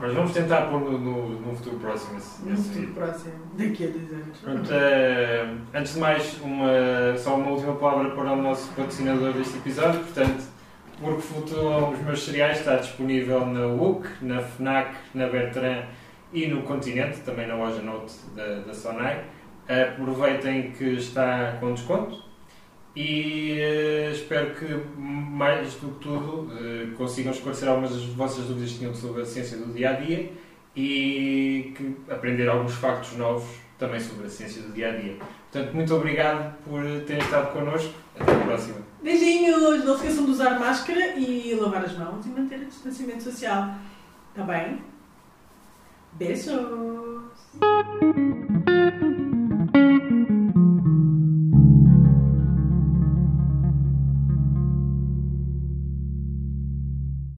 Mas vamos tentar pôr no, no, no futuro próximo esse, No esse futuro vídeo. próximo, daqui a dois anos. Pronto, eh, antes de mais, uma, só uma última palavra para o nosso patrocinador deste episódio. Portanto, Porque Flutuam os meus cereais está disponível na WUC, na FNAC, na Bertrand e no Continente, também na loja Note da, da Sonai. Aproveitem que está com desconto e eh, espero que, mais do que tudo, eh, consigam esclarecer algumas das vossas dúvidas que tinham sobre a ciência do dia a dia e que aprender alguns factos novos também sobre a ciência do dia a dia. Portanto, muito obrigado por terem estado connosco. Até a próxima. Beijinhos! Não se esqueçam de usar máscara e lavar as mãos e manter o distanciamento social. Tá bem? Beijos!